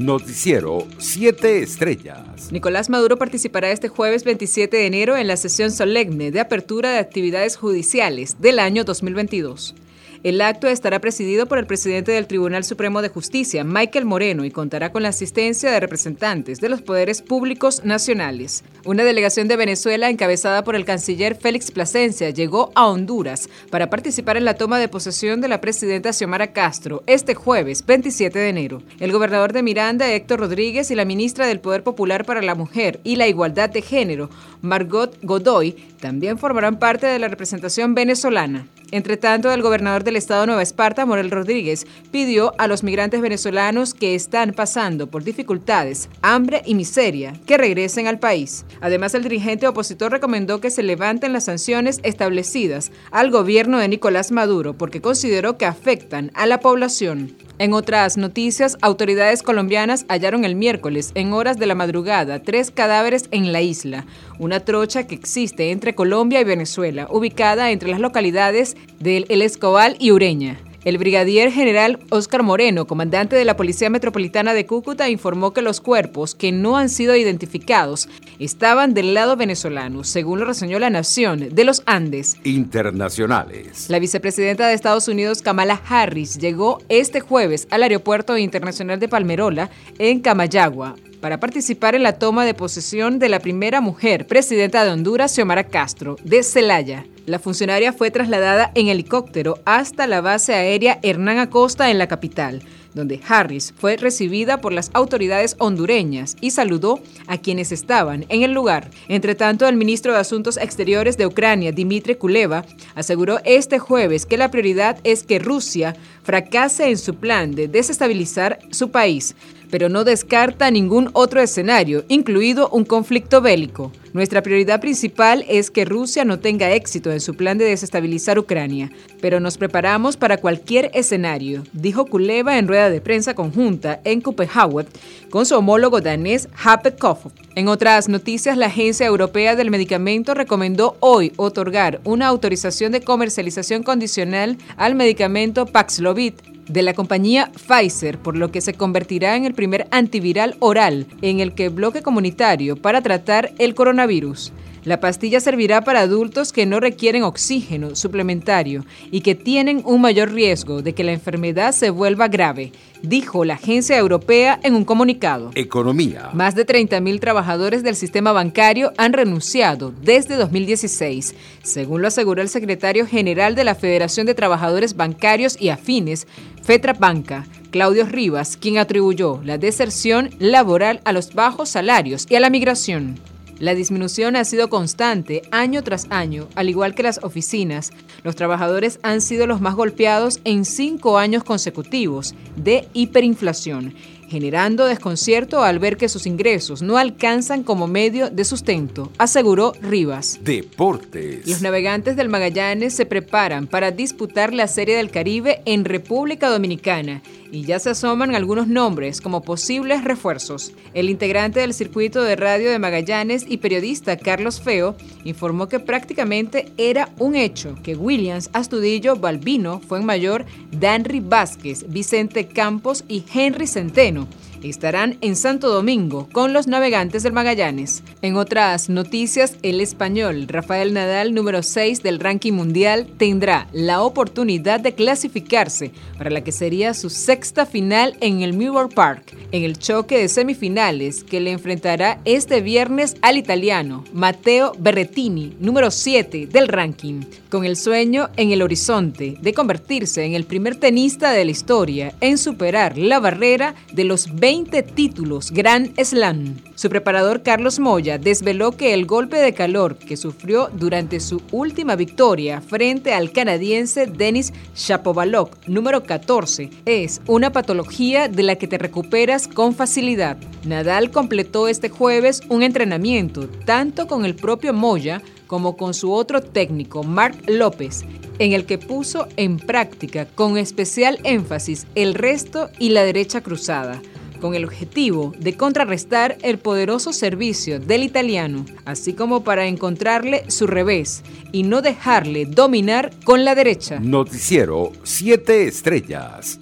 Noticiero 7 Estrellas. Nicolás Maduro participará este jueves 27 de enero en la sesión solemne de apertura de actividades judiciales del año 2022. El acto estará presidido por el presidente del Tribunal Supremo de Justicia, Michael Moreno, y contará con la asistencia de representantes de los poderes públicos nacionales. Una delegación de Venezuela encabezada por el canciller Félix Plasencia llegó a Honduras para participar en la toma de posesión de la presidenta Xiomara Castro este jueves 27 de enero. El gobernador de Miranda, Héctor Rodríguez, y la ministra del Poder Popular para la Mujer y la Igualdad de Género, Margot Godoy, también formarán parte de la representación venezolana. Entre tanto, el gobernador del estado Nueva Esparta, Morel Rodríguez, pidió a los migrantes venezolanos que están pasando por dificultades, hambre y miseria que regresen al país. Además, el dirigente opositor recomendó que se levanten las sanciones establecidas al gobierno de Nicolás Maduro porque consideró que afectan a la población. En otras noticias, autoridades colombianas hallaron el miércoles, en horas de la madrugada, tres cadáveres en la isla, una trocha que existe entre Colombia y Venezuela, ubicada entre las localidades del El Escobal y Ureña. El brigadier general Óscar Moreno, comandante de la Policía Metropolitana de Cúcuta, informó que los cuerpos que no han sido identificados estaban del lado venezolano, según lo reseñó la Nación de los Andes. Internacionales. La vicepresidenta de Estados Unidos, Kamala Harris, llegó este jueves al Aeropuerto Internacional de Palmerola, en Camayagua, para participar en la toma de posesión de la primera mujer presidenta de Honduras, Xiomara Castro, de Celaya. La funcionaria fue trasladada en helicóptero hasta la base aérea Hernán Acosta en la capital, donde Harris fue recibida por las autoridades hondureñas y saludó a quienes estaban en el lugar. Entre tanto, el ministro de Asuntos Exteriores de Ucrania, Dmitry Kuleva, aseguró este jueves que la prioridad es que Rusia fracase en su plan de desestabilizar su país pero no descarta ningún otro escenario, incluido un conflicto bélico. Nuestra prioridad principal es que Rusia no tenga éxito en su plan de desestabilizar Ucrania, pero nos preparamos para cualquier escenario, dijo Kuleva en rueda de prensa conjunta en Copenhague con su homólogo danés Happe Kofod. En otras noticias, la Agencia Europea del Medicamento recomendó hoy otorgar una autorización de comercialización condicional al medicamento Paxlovid de la compañía Pfizer, por lo que se convertirá en el primer antiviral oral en el que bloque comunitario para tratar el coronavirus. La pastilla servirá para adultos que no requieren oxígeno suplementario y que tienen un mayor riesgo de que la enfermedad se vuelva grave, dijo la agencia europea en un comunicado. Economía. Más de 30.000 trabajadores del sistema bancario han renunciado desde 2016, según lo aseguró el secretario general de la Federación de Trabajadores Bancarios y Afines, Fetra Banca. Claudio Rivas, quien atribuyó la deserción laboral a los bajos salarios y a la migración. La disminución ha sido constante año tras año, al igual que las oficinas. Los trabajadores han sido los más golpeados en cinco años consecutivos de hiperinflación generando desconcierto al ver que sus ingresos no alcanzan como medio de sustento, aseguró Rivas. Deportes. Los navegantes del Magallanes se preparan para disputar la Serie del Caribe en República Dominicana y ya se asoman algunos nombres como posibles refuerzos. El integrante del circuito de radio de Magallanes y periodista Carlos Feo informó que prácticamente era un hecho que Williams, Astudillo, Balbino, Mayor, Danry Vázquez, Vicente Campos y Henry Centeno estarán en Santo Domingo con los navegantes del Magallanes. En otras noticias, el español Rafael Nadal, número 6 del ranking mundial, tendrá la oportunidad de clasificarse para la que sería su sexta final en el Mirror Park, en el choque de semifinales que le enfrentará este viernes al italiano Matteo Berrettini, número 7 del ranking, con el sueño en el horizonte de convertirse en el primer tenista de la historia en superar la barrera de los 20 20 títulos Grand Slam. Su preparador Carlos Moya desveló que el golpe de calor que sufrió durante su última victoria frente al canadiense Denis Shapovalov, número 14, es una patología de la que te recuperas con facilidad. Nadal completó este jueves un entrenamiento tanto con el propio Moya como con su otro técnico, Mark López, en el que puso en práctica con especial énfasis el resto y la derecha cruzada con el objetivo de contrarrestar el poderoso servicio del italiano, así como para encontrarle su revés y no dejarle dominar con la derecha. Noticiero 7 Estrellas.